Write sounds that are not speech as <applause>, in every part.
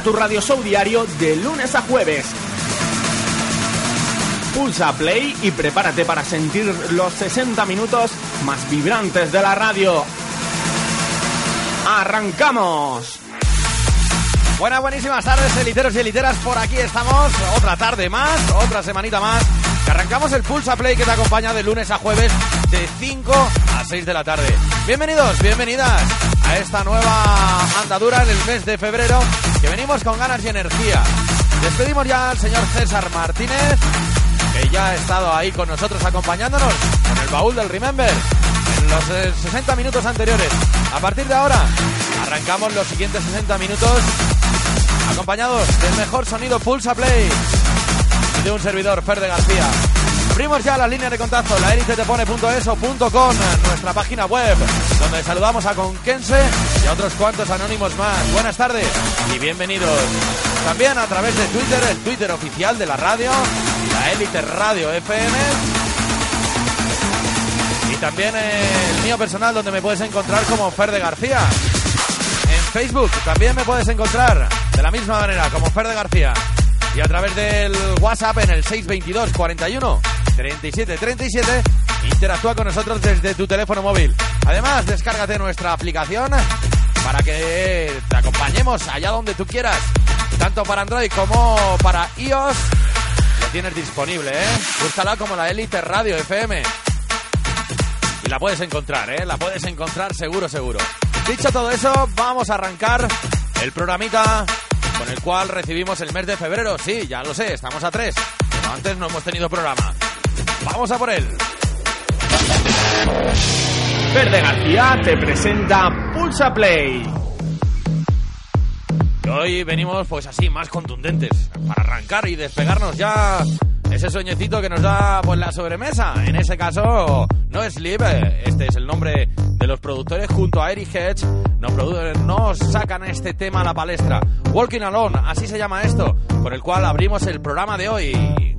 tu radio show diario de lunes a jueves. Pulsa play y prepárate para sentir los 60 minutos más vibrantes de la radio. ¡Arrancamos! Buenas, buenísimas tardes, eliteros y eliteras. Por aquí estamos, otra tarde más, otra semanita más. Que arrancamos el Pulsa Play que te acompaña de lunes a jueves de 5 a 6 de la tarde. Bienvenidos, bienvenidas a esta nueva andadura en el mes de febrero que venimos con ganas y energía. Despedimos ya al señor César Martínez, que ya ha estado ahí con nosotros acompañándonos con el baúl del Remember en los 60 minutos anteriores. A partir de ahora, arrancamos los siguientes 60 minutos acompañados del mejor sonido Pulsa Play de un servidor, Fer de García. Abrimos ya la línea de contacto, la elitetepone.es o .com, nuestra página web, donde saludamos a Conquense y a otros cuantos anónimos más. Buenas tardes y bienvenidos. También a través de Twitter, el Twitter oficial de la radio, la Elite Radio FM. Y también el mío personal, donde me puedes encontrar como Fer de García. En Facebook también me puedes encontrar de la misma manera, como Fer de García. Y a través del WhatsApp en el 622 41 37 37 interactúa con nosotros desde tu teléfono móvil. Además, descárgate nuestra aplicación para que te acompañemos allá donde tú quieras, tanto para Android como para iOS. Lo tienes disponible, ¿eh? Búscala como la Elite Radio FM. Y la puedes encontrar, ¿eh? La puedes encontrar seguro, seguro. Dicho todo eso, vamos a arrancar el programita con el cual recibimos el mes de febrero. Sí, ya lo sé, estamos a tres, pero antes no hemos tenido programa. Vamos a por él. Verde García te presenta Pulsa Play. Y hoy venimos pues así, más contundentes, para arrancar y despegarnos ya ese sueñecito que nos da pues la sobremesa. En ese caso, no es Sleep, este es el nombre de los productores junto a Eric Hedge, nos, nos sacan este tema a la palestra. Walking Alone, así se llama esto, por el cual abrimos el programa de hoy.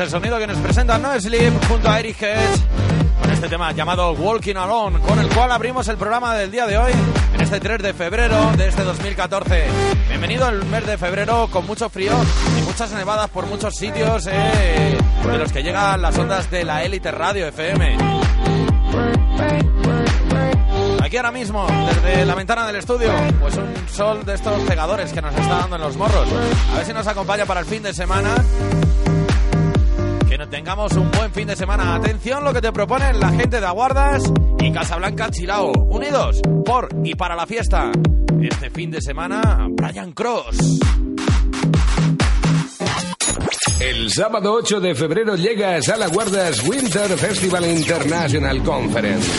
El sonido que nos presenta No Sleep junto a Eric Hedge con este tema llamado Walking Alone, con el cual abrimos el programa del día de hoy, en este 3 de febrero de este 2014. Bienvenido el mes de febrero con mucho frío y muchas nevadas por muchos sitios eh, de los que llegan las ondas de la élite radio FM. Aquí ahora mismo, desde la ventana del estudio, pues un sol de estos pegadores que nos está dando en los morros. A ver si nos acompaña para el fin de semana. Tengamos un buen fin de semana. Atención lo que te proponen la gente de Aguardas y Casablanca Chilao. Unidos por y para la fiesta. Este fin de semana, Brian Cross. El sábado 8 de febrero llega a Sala Guardas Winter Festival International Conference.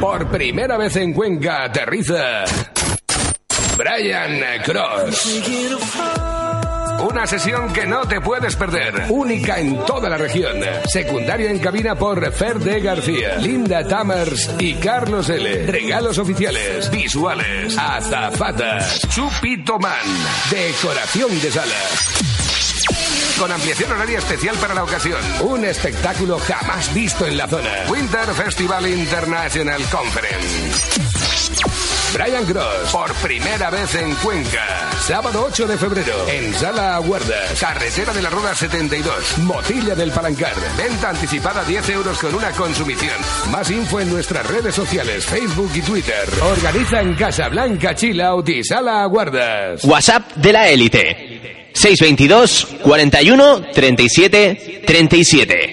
Por primera vez en Cuenca aterriza Brian Cross. Una sesión que no te puedes perder. Única en toda la región. Secundaria en cabina por Fer de García, Linda Tamers y Carlos L. Regalos oficiales, visuales, azafatas, Chupito Man, decoración de sala con ampliación horaria especial para la ocasión. Un espectáculo jamás visto en la zona. Winter Festival International Conference. Brian Gross, por primera vez en Cuenca. Sábado 8 de febrero, en Sala Aguardas, Carretera de la Rueda 72, Motilla del Palancar. Venta anticipada 10 euros con una consumición. Más info en nuestras redes sociales, Facebook y Twitter. Organiza en Casa Blanca Chill y Sala Aguardas. WhatsApp de la élite. 622 41 37 37.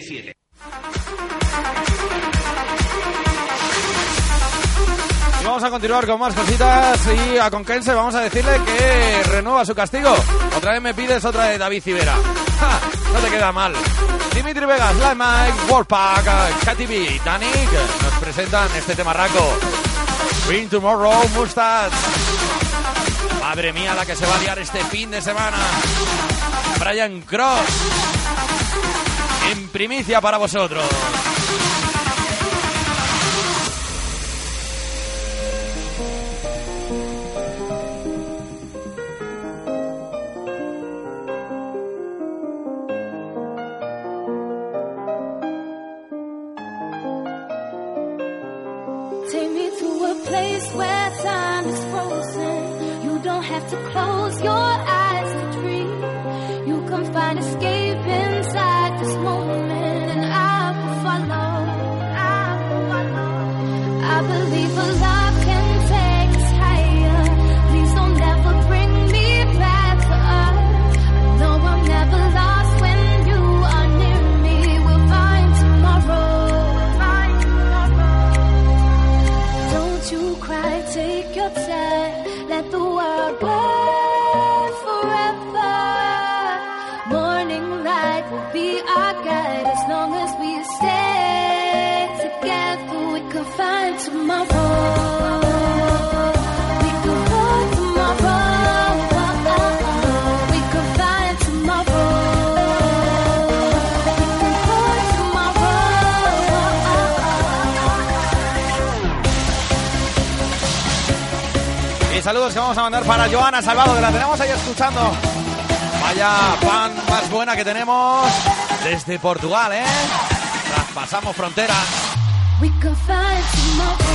Continuar con más cositas y a Conquense vamos a decirle que renueva su castigo. Otra vez me pides otra de David Civera. ¡Ja! No te queda mal. Dimitri Vegas, Live Mike, Wolfpack, Katy B, Danik nos presentan este tema raco. Bring Tomorrow, Mustache. Madre mía, la que se va a liar este fin de semana. Brian Cross. En primicia para vosotros. Saludos que vamos a mandar para Joana Salvado, que la tenemos ahí escuchando. Vaya pan más buena que tenemos desde Portugal, ¿eh? Traspasamos fronteras. We can find tomorrow.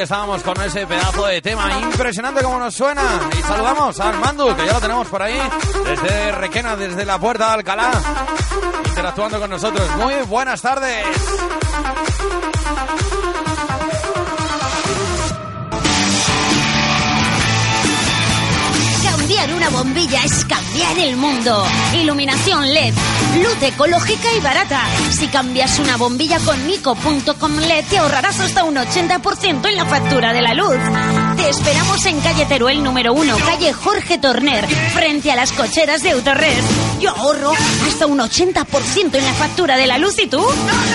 Estábamos con ese pedazo de tema impresionante como nos suena. Y saludamos a Armando, que ya lo tenemos por ahí, desde Requena, desde la puerta de Alcalá, interactuando con nosotros. Muy buenas tardes. Bombilla es cambiar el mundo. Iluminación LED, luz ecológica y barata. Si cambias una bombilla con Nico.com LED te ahorrarás hasta un 80% en la factura de la luz. Te esperamos en calle Teruel número 1, calle Jorge Torner, frente a las cocheras de Autores. Yo ahorro hasta un 80% en la factura de la luz y tú.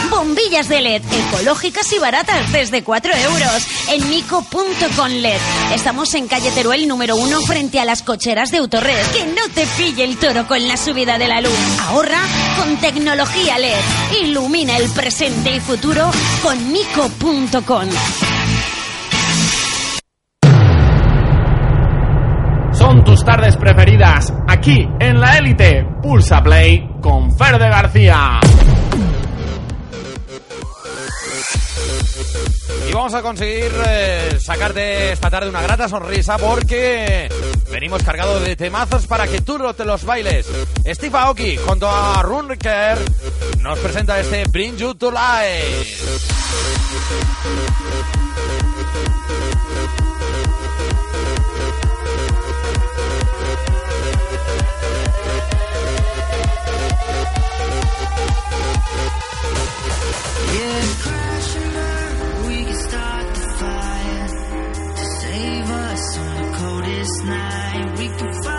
Bombillas de LED, ecológicas y baratas desde 4 euros en Nico.com LED. Estamos en calle Teruel número 1, frente a las cocheras de Autores. Que no te pille el toro con la subida de la luz. Ahorra con tecnología LED. Ilumina el presente y futuro con Nico.com. Son tus tardes preferidas aquí en la élite. Pulsa Play con Fer de García. Y vamos a conseguir eh, sacarte esta tarde una grata sonrisa porque venimos cargados de temazos para que tú te los bailes. Steve Aoki junto a Runker nos presenta este Bring You to Life. Night. We can find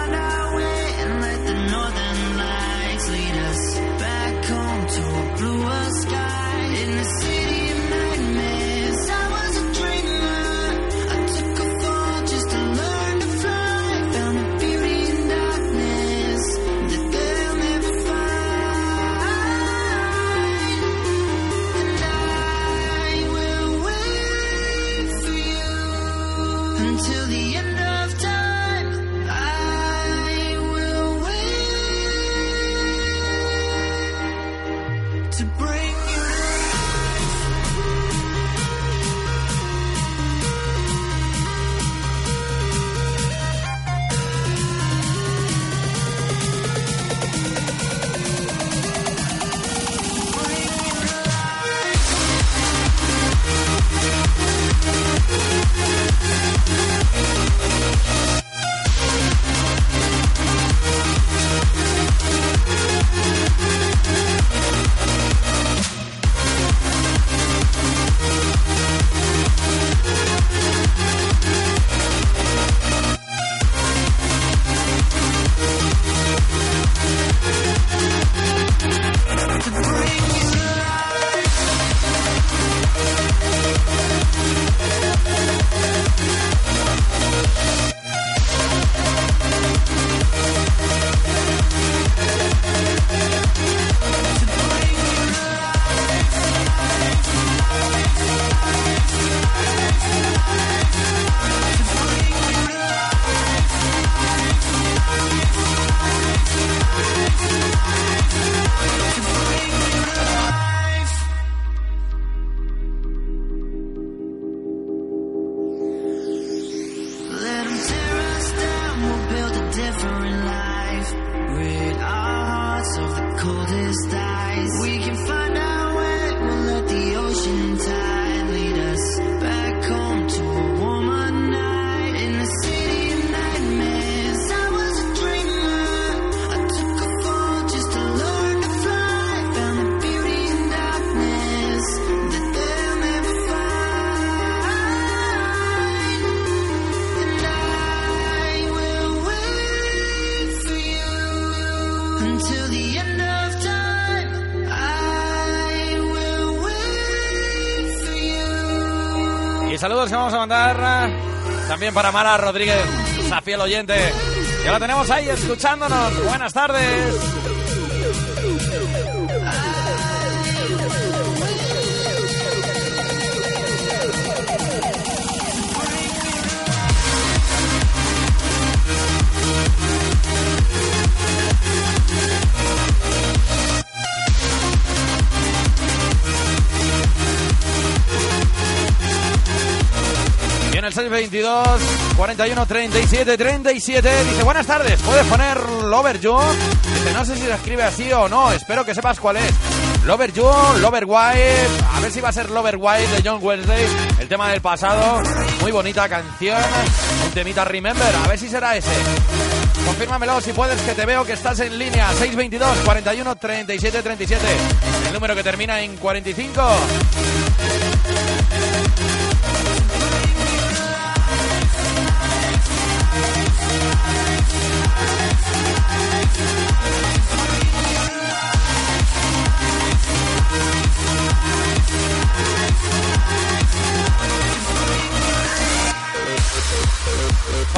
vamos a mandar eh, también para Mara Rodríguez, esa fiel oyente. Ya la tenemos ahí escuchándonos. Buenas tardes. 622 41 37 37. Dice, buenas tardes, ¿puedes poner Lover You? No sé si se escribe así o no, espero que sepas cuál es. Lover You, Lover White, a ver si va a ser Lover White de John Wesley, el tema del pasado, muy bonita canción, un temita Remember, a ver si será ese. Confírmamelo si puedes, que te veo que estás en línea. 622 41 37 37. El número que termina en 45.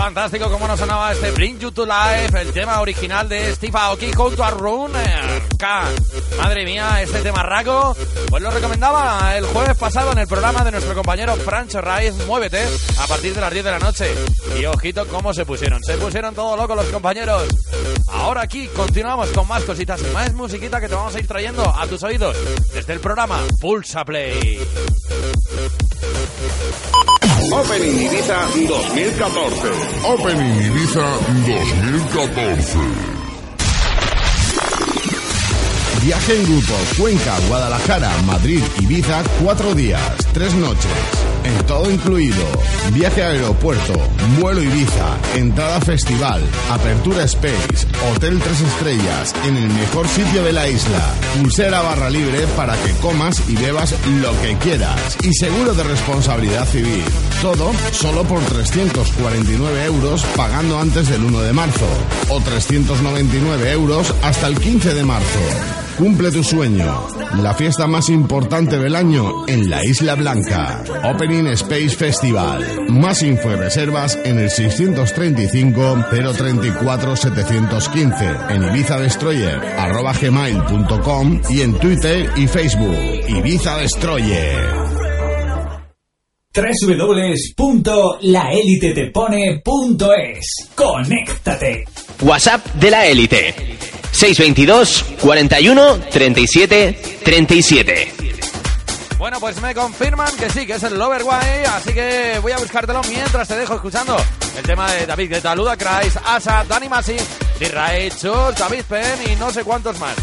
Fantástico como nos sonaba este Bring You to Life, el tema original de Steve Aoki junto a Runner K. Madre mía, este tema raco, pues lo recomendaba el jueves pasado en el programa de nuestro compañero Francho Raiz, Muévete, a partir de las 10 de la noche. Y ojito cómo se pusieron, se pusieron todo locos los compañeros. Ahora aquí continuamos con más cositas y más musiquita que te vamos a ir trayendo a tus oídos desde el programa Pulsa Play. Opening Ibiza 2014. Opening Ibiza 2014. Viaje en grupo Cuenca, Guadalajara, Madrid, Ibiza, cuatro días, tres noches. En todo incluido. Viaje a aeropuerto, vuelo Ibiza, entrada festival, apertura Space, hotel tres estrellas, en el mejor sitio de la isla. Pulsera barra libre para que comas y bebas lo que quieras. Y seguro de responsabilidad civil. Todo solo por 349 euros pagando antes del 1 de marzo. O 399 euros hasta el 15 de marzo. Cumple tu sueño. La fiesta más importante del año en la Isla Blanca. Opening Space Festival. Más info y reservas en el 635 034 715 en Ibiza Destroyer arroba gmail.com y en Twitter y Facebook. Ibiza Destroyer. www.laelitetepone.es Conéctate. WhatsApp de la élite. 622 41 37 37. Bueno, pues me confirman que sí, que es el Lover Way, así que voy a buscártelo mientras te dejo escuchando el tema de David Guetta, Luda Christ, Asa, Danny Masi, Dirrae, Chus, David Penn y no sé cuántos más.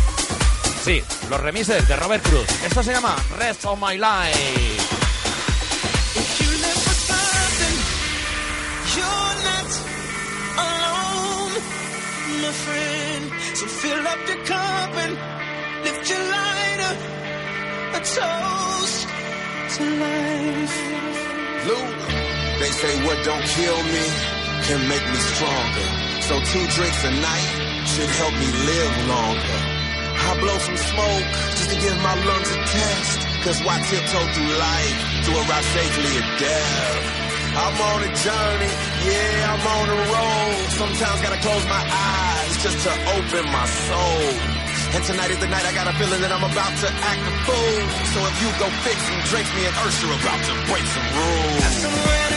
Sí, los remises de Robert Cruz. Esto se llama Rest of My Life. Friend. So fill up your cup and lift your lighter, a toast to life. Luke, they say what don't kill me can make me stronger. So two drinks a night should help me live longer. I blow some smoke just to give my lungs a test. Cause why tiptoe through life to arrive safely at death? I'm on a journey, yeah, I'm on a road. Sometimes gotta close my eyes just to open my soul. And tonight is the night I got a feeling that I'm about to act a fool. So if you go fix some drinks, me and Ursula about to break some rules.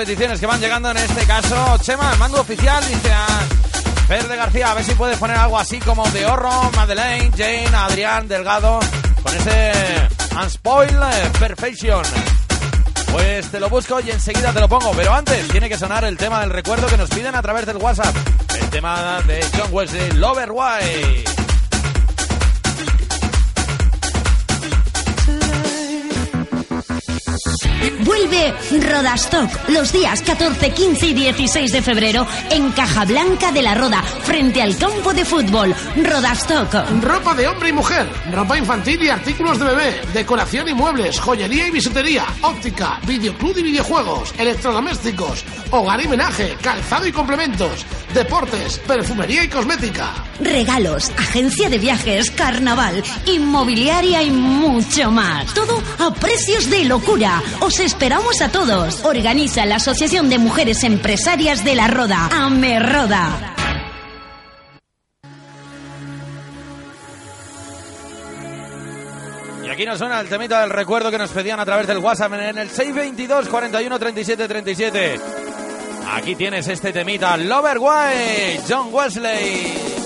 Peticiones que van llegando en este caso. Chema, el mando oficial dice a Verde García, a ver si puedes poner algo así como de Horro, Madeleine, Jane, Adrián, Delgado, con ese Unspoil eh, Perfection. Pues te lo busco y enseguida te lo pongo, pero antes tiene que sonar el tema del recuerdo que nos piden a través del WhatsApp. El tema de John Wesley, Lover Vuelve Rodastock los días 14, 15 y 16 de febrero en Caja Blanca de la Roda, frente al campo de fútbol. Rodastock. Ropa de hombre y mujer, ropa infantil y artículos de bebé, decoración y muebles, joyería y bisutería, óptica, videoclub y videojuegos, electrodomésticos, hogar y menaje, calzado y complementos, deportes, perfumería y cosmética. Regalos, agencia de viajes, carnaval, inmobiliaria y mucho más. Todo a precios de locura. Os esperamos a todos. Organiza la Asociación de Mujeres Empresarias de la Roda. Ame Roda. Y aquí nos suena el temita del recuerdo que nos pedían a través del WhatsApp en el 622 41 37 37. Aquí tienes este temita, Lover Why, John Wesley.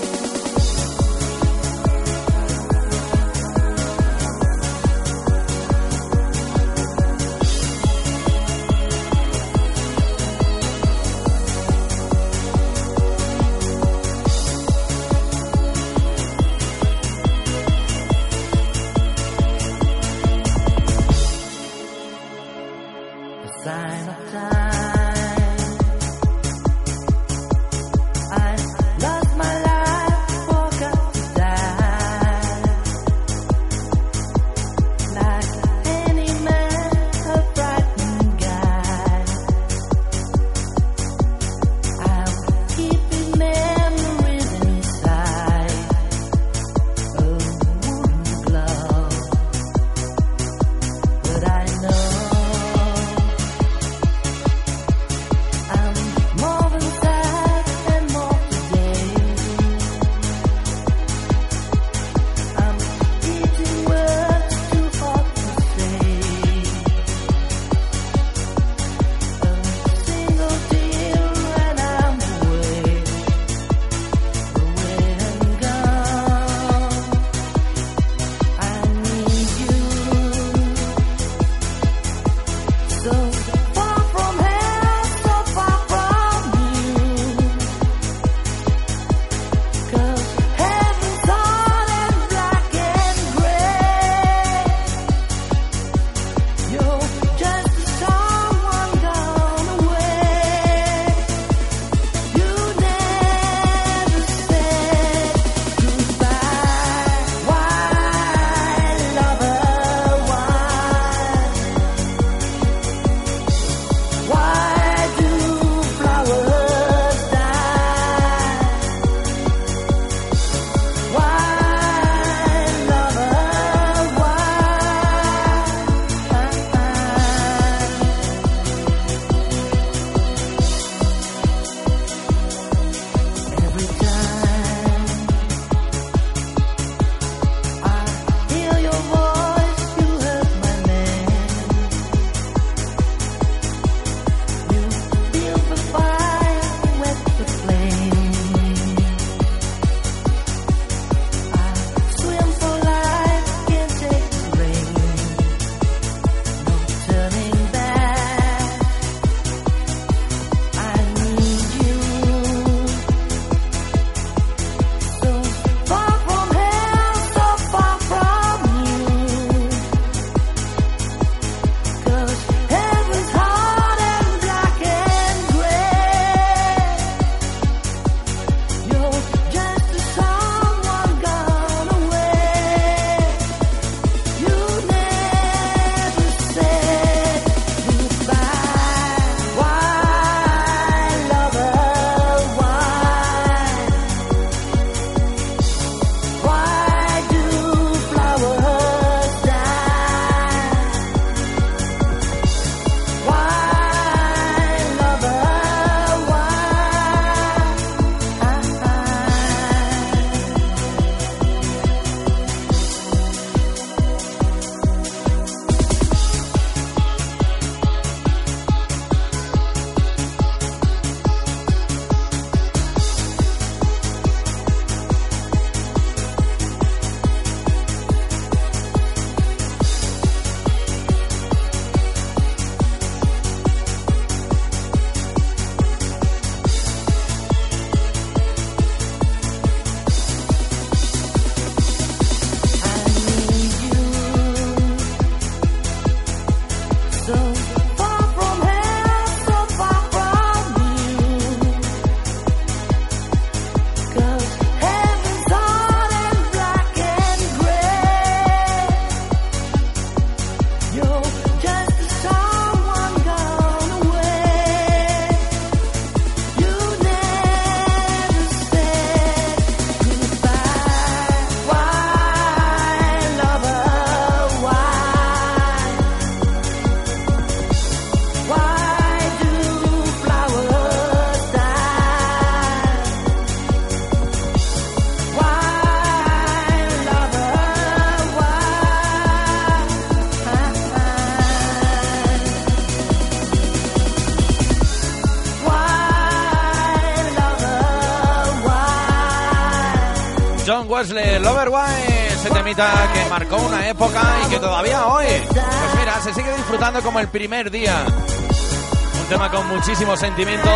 Que marcó una época y que todavía hoy, pues mira, se sigue disfrutando como el primer día. Un tema con muchísimo sentimiento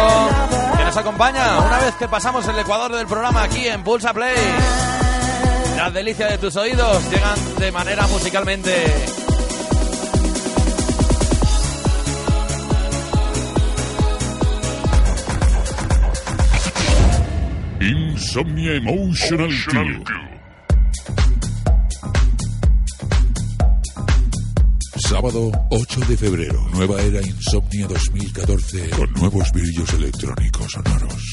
que nos acompaña una vez que pasamos el ecuador del programa aquí en Pulsa Play. Las delicias de tus oídos llegan de manera musicalmente Insomnia Emotional Crew. Sábado 8 de febrero, nueva era Insomnia 2014 con nuevos brillos electrónicos sonoros.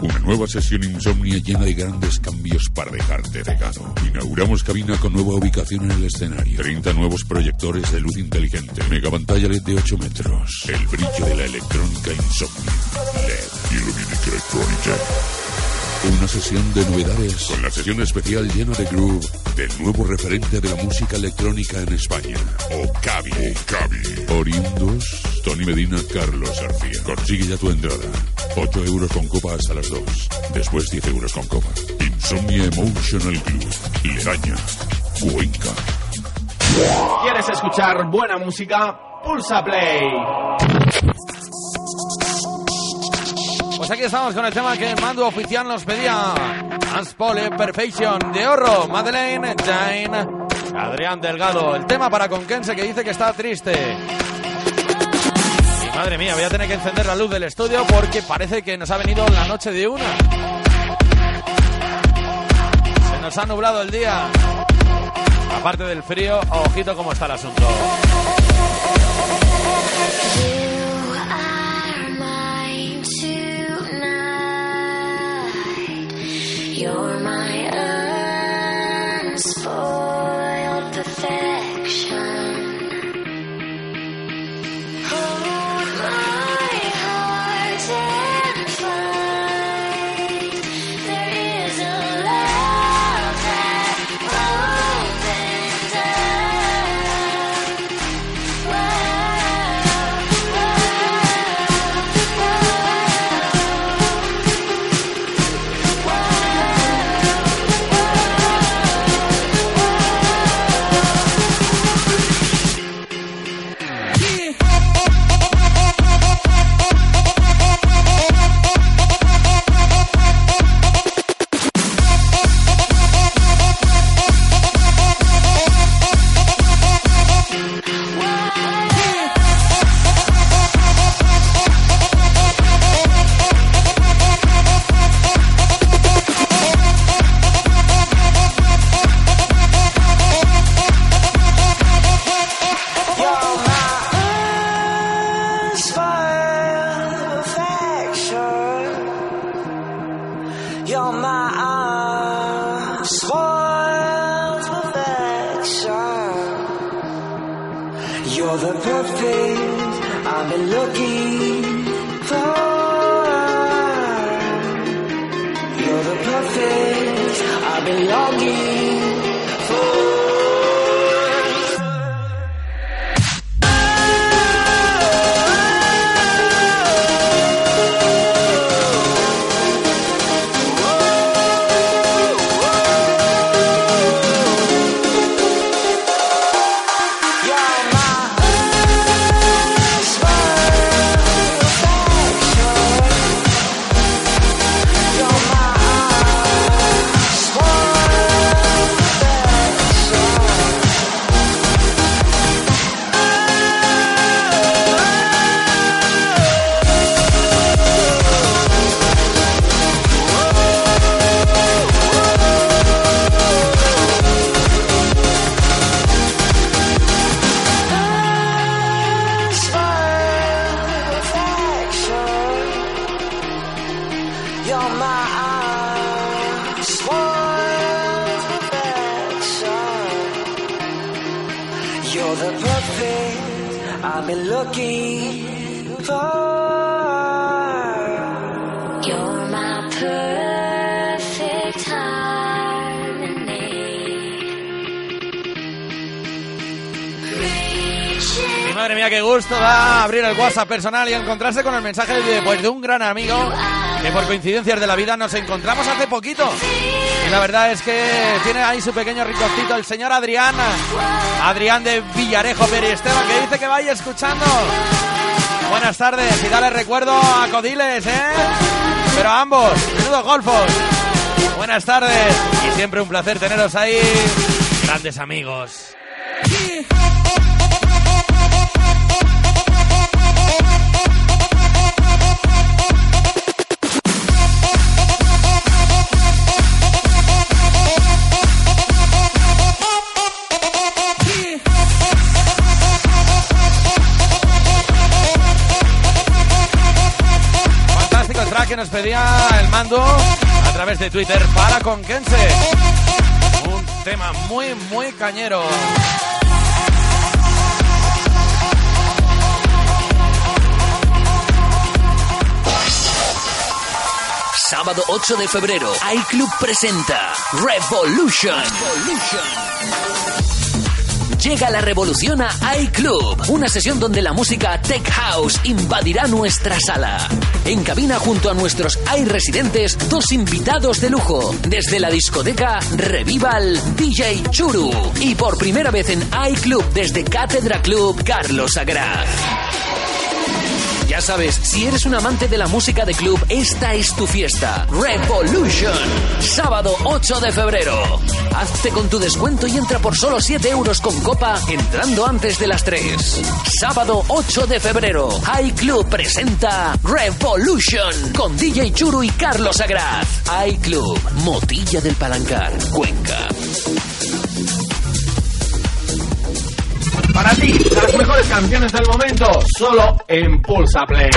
Una nueva sesión Insomnia llena de grandes cambios para dejarte regado. Inauguramos cabina con nueva ubicación en el escenario. 30 nuevos proyectores de luz inteligente. Mega pantalla LED de 8 metros. El brillo de la electrónica Insomnia. LED Electronica. Una sesión de novedades con la sesión especial llena de groove del nuevo referente de la música electrónica en España, Ocavi. Ocavi. Oriundos, Tony Medina, Carlos García. Consigue ya tu entrada. 8 euros con copa hasta las 2. Después 10 euros con copa. Insomnia Emotional Club. Ledaña. Cuenca. ¿Quieres escuchar buena música? Pulsa Play. Pues aquí estamos con el tema que el mando oficial nos pedía. Transpole Perfection de Horro, Madeleine, Jane, Adrián Delgado. El tema para Conquense que dice que está triste. Y madre mía, voy a tener que encender la luz del estudio porque parece que nos ha venido la noche de una. Se nos ha nublado el día. Aparte del frío, ojito cómo está el asunto. You're my I've been looking for. You're my perfect harmony. Madre mía, qué gusto da abrir el WhatsApp personal y encontrarse con el mensaje de, pues, de un gran amigo que por coincidencias de la vida nos encontramos hace poquito Y la verdad es que tiene ahí su pequeño rinconcito el señor Adrián, Adrián de Villarejo Peri Esteban, que dice que vaya escuchando. Buenas tardes y dale recuerdo a Codiles, ¿eh? Pero a ambos, menudos golfos. Buenas tardes y siempre un placer teneros ahí, grandes amigos. Que nos pedía el mando a través de Twitter para Conquense. Un tema muy, muy cañero. Sábado 8 de febrero, iClub presenta Revolution. Llega la revolución a iClub, una sesión donde la música Tech House invadirá nuestra sala. En cabina junto a nuestros iResidentes, dos invitados de lujo. Desde la discoteca Revival, DJ Churu. Y por primera vez en iClub desde Cátedra Club, Carlos Agraz. Ya sabes, si eres un amante de la música de club, esta es tu fiesta. Revolution. Sábado 8 de febrero. Hazte con tu descuento y entra por solo 7 euros con copa entrando antes de las 3. Sábado 8 de febrero. High Club presenta Revolution con DJ Churu y Carlos Agraz. High Club, Motilla del Palancar, Cuenca. Para ti, las mejores canciones del momento, solo en Pulsa Play.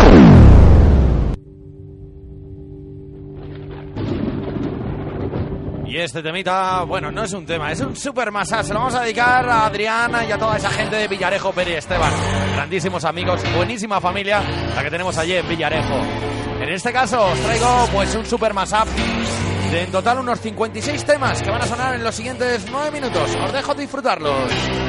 Y este temita, bueno, no es un tema, es un super masa. Se lo vamos a dedicar a Adriana y a toda esa gente de Villarejo, Peri Esteban. Grandísimos amigos, buenísima familia la que tenemos allí en Villarejo. En este caso os traigo pues un super mashup de en total unos 56 temas que van a sonar en los siguientes 9 minutos. Os dejo disfrutarlos.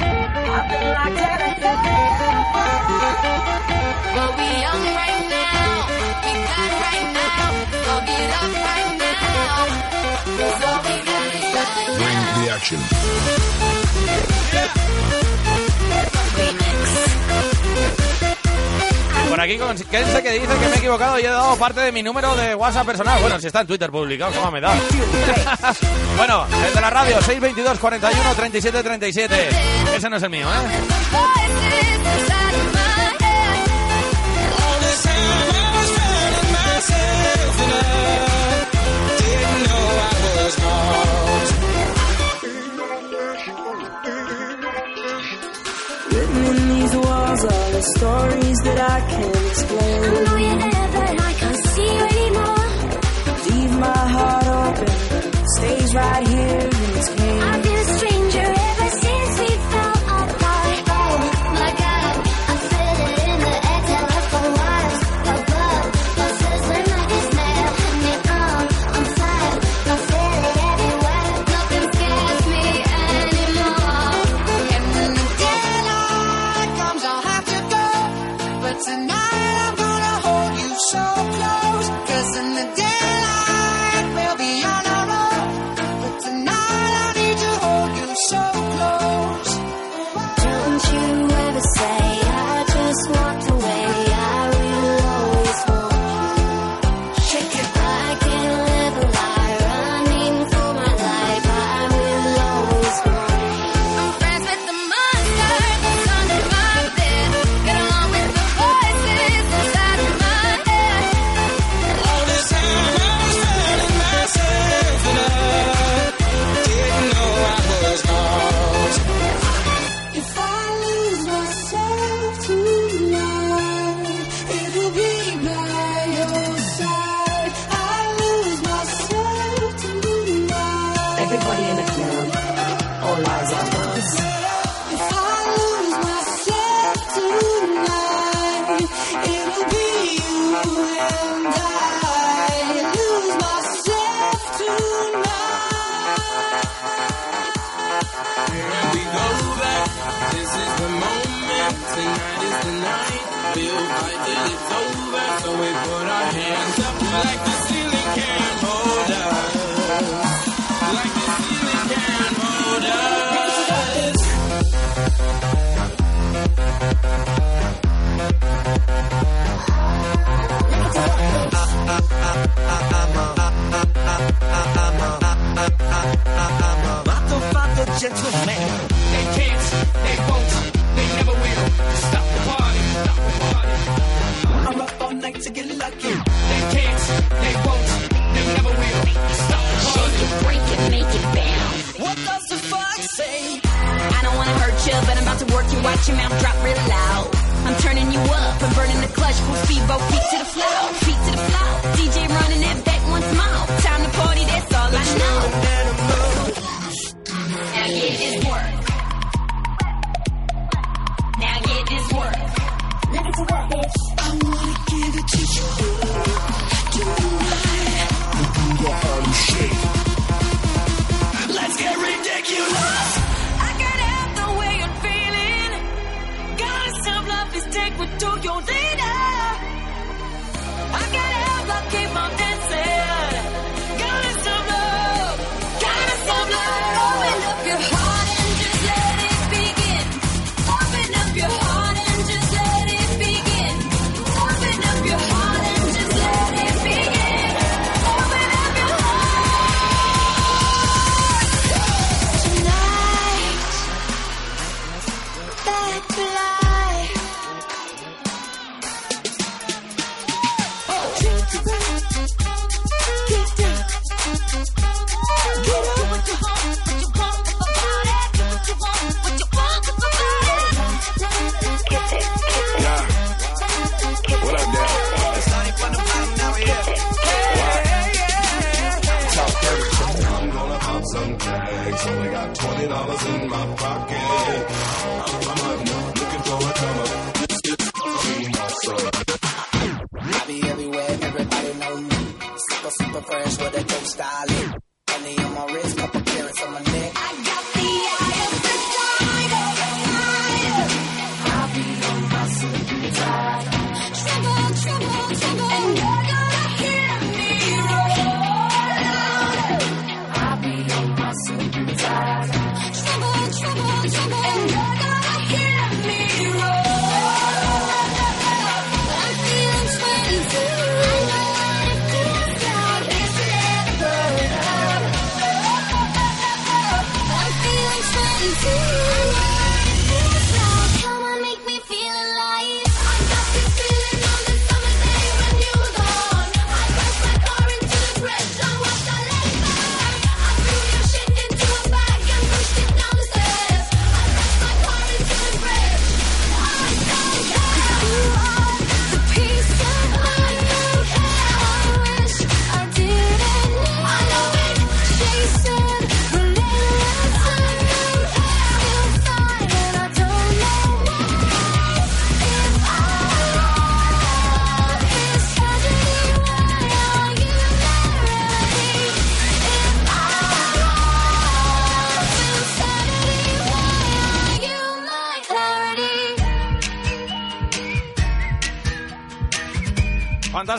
like I've been like Por aquí con Kense que dice que me he equivocado y he dado parte de mi número de WhatsApp personal. Bueno, si está en Twitter publicado, ¿cómo me da? bueno, el de la radio, 622 41 37 37. Ese no es el mío, ¿eh? Are the stories that I can't explain. I know you're there, but I can't see you anymore. Leave my heart open, stays right here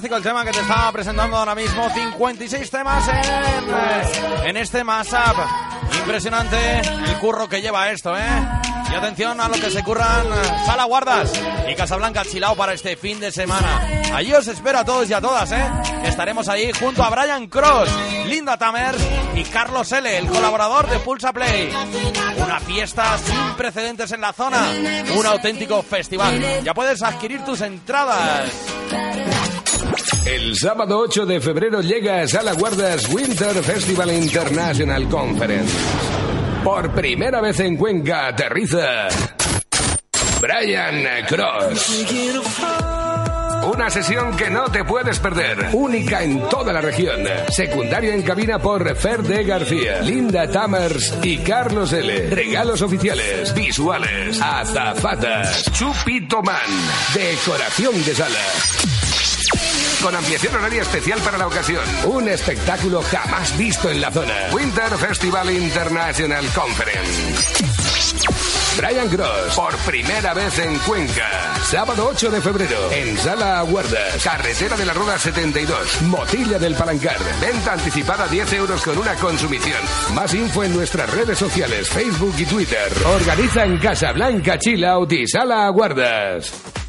fantástico el tema que te estaba presentando ahora mismo. 56 temas en, este, en este mashup. Impresionante el curro que lleva esto, ¿eh? Y atención a lo que se curran Sala Guardas y Casablanca Chilao para este fin de semana. Allí os espero a todos y a todas, ¿eh? Estaremos ahí junto a Brian Cross, Linda Tamers y Carlos L., el colaborador de Pulsa Play. Una fiesta sin precedentes en la zona, un auténtico festival. Ya puedes adquirir tus entradas. El sábado 8 de febrero llega a Sala Guardas Winter Festival International Conference. Por primera vez en Cuenca aterriza Brian Cross. Una sesión que no te puedes perder, única en toda la región. Secundario en cabina por Fer de García, Linda Tamers y Carlos L. Regalos oficiales, visuales, azafatas, chupito man, decoración de sala con ampliación horaria especial para la ocasión. Un espectáculo jamás visto en la zona. Winter Festival International Conference. Brian Gross, por primera vez en Cuenca. Sábado 8 de febrero, en Sala Aguardas, carretera de la Rueda 72, Motilla del Palancar. Venta anticipada 10 euros con una consumición. Más info en nuestras redes sociales, Facebook y Twitter. Organiza en Casa Blanca Chila y Sala Aguardas.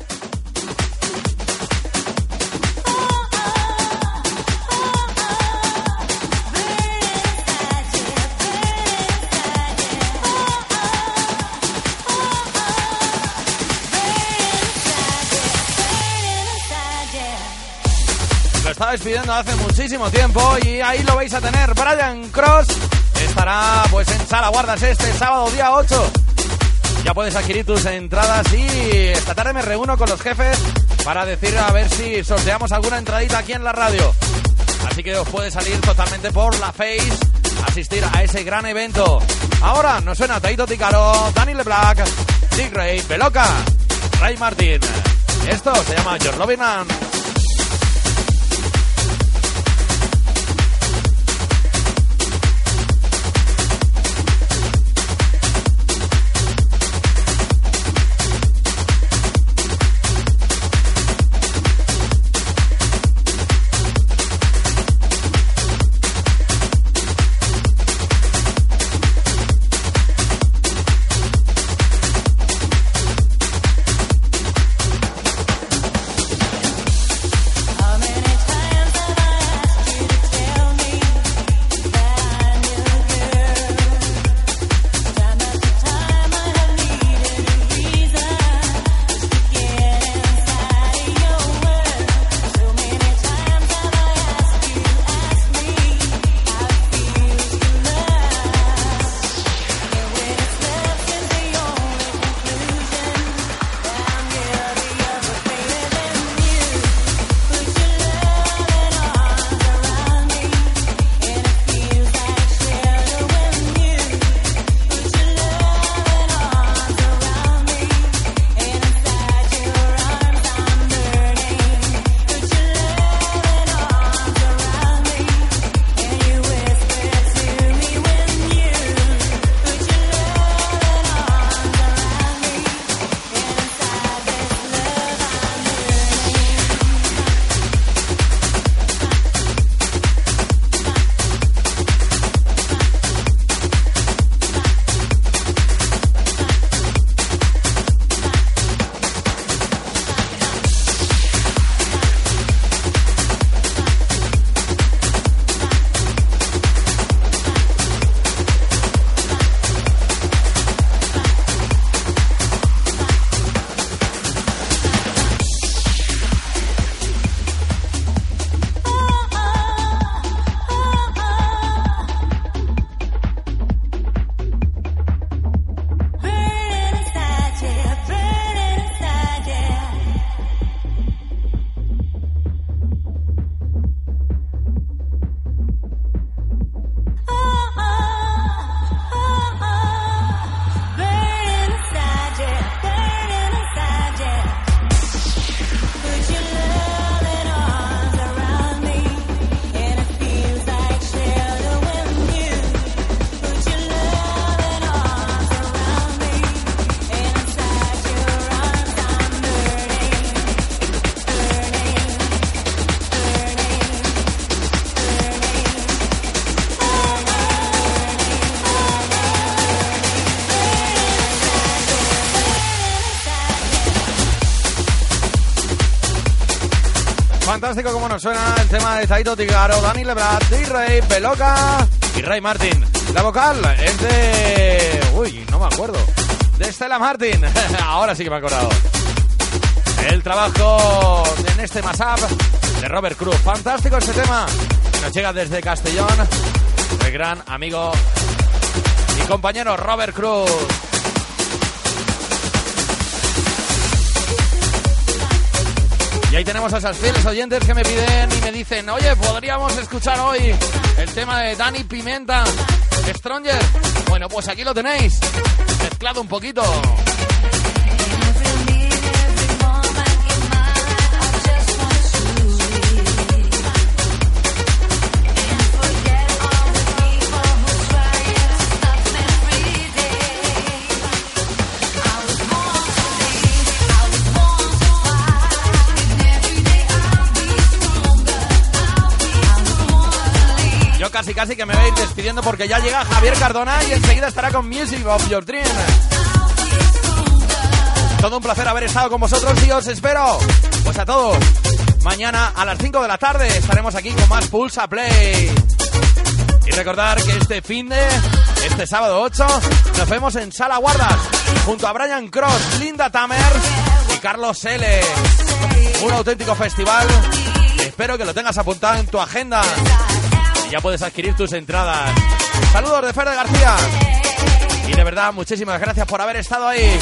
Estabais pidiendo hace muchísimo tiempo y ahí lo vais a tener. Brian Cross estará pues en Sala Guardas este sábado día 8. Ya puedes adquirir tus entradas y esta tarde me reúno con los jefes para decir a ver si sorteamos alguna entradita aquí en la radio. Así que os puede salir totalmente por la Face asistir a ese gran evento. Ahora nos suena Taito Ticaro, Dani LeBlack, Dick Ray, Beloca, Ray Martin. Esto se llama Your Loving and Taito Tigaro, Dani Lebrat, D-Ray, Beloca y Ray Martin. La vocal es de... Uy, no me acuerdo. De Stella Martin. <laughs> Ahora sí que me he acordado. El trabajo en este mashup de Robert Cruz. Fantástico este tema. Nos llega desde Castellón. El gran amigo y compañero Robert Cruz. Ahí tenemos a esas fieles oyentes que me piden y me dicen, oye, podríamos escuchar hoy el tema de Dani Pimenta, Stronger. Bueno, pues aquí lo tenéis, mezclado un poquito. Casi que me voy despidiendo porque ya llega Javier Cardona y enseguida estará con Music of Your Dream. Todo un placer haber estado con vosotros y os espero. Pues a todos. Mañana a las 5 de la tarde estaremos aquí con más Pulsa Play. Y recordar que este fin de, este sábado 8, nos vemos en Sala Guardas, junto a Brian Cross, Linda Tamer y Carlos L. Un auténtico festival. Espero que lo tengas apuntado en tu agenda. Y ya puedes adquirir tus entradas. Saludos de Fer de García. Y de verdad, muchísimas gracias por haber estado ahí.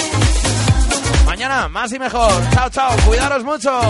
Mañana, más y mejor. Chao, chao. Cuidaros mucho.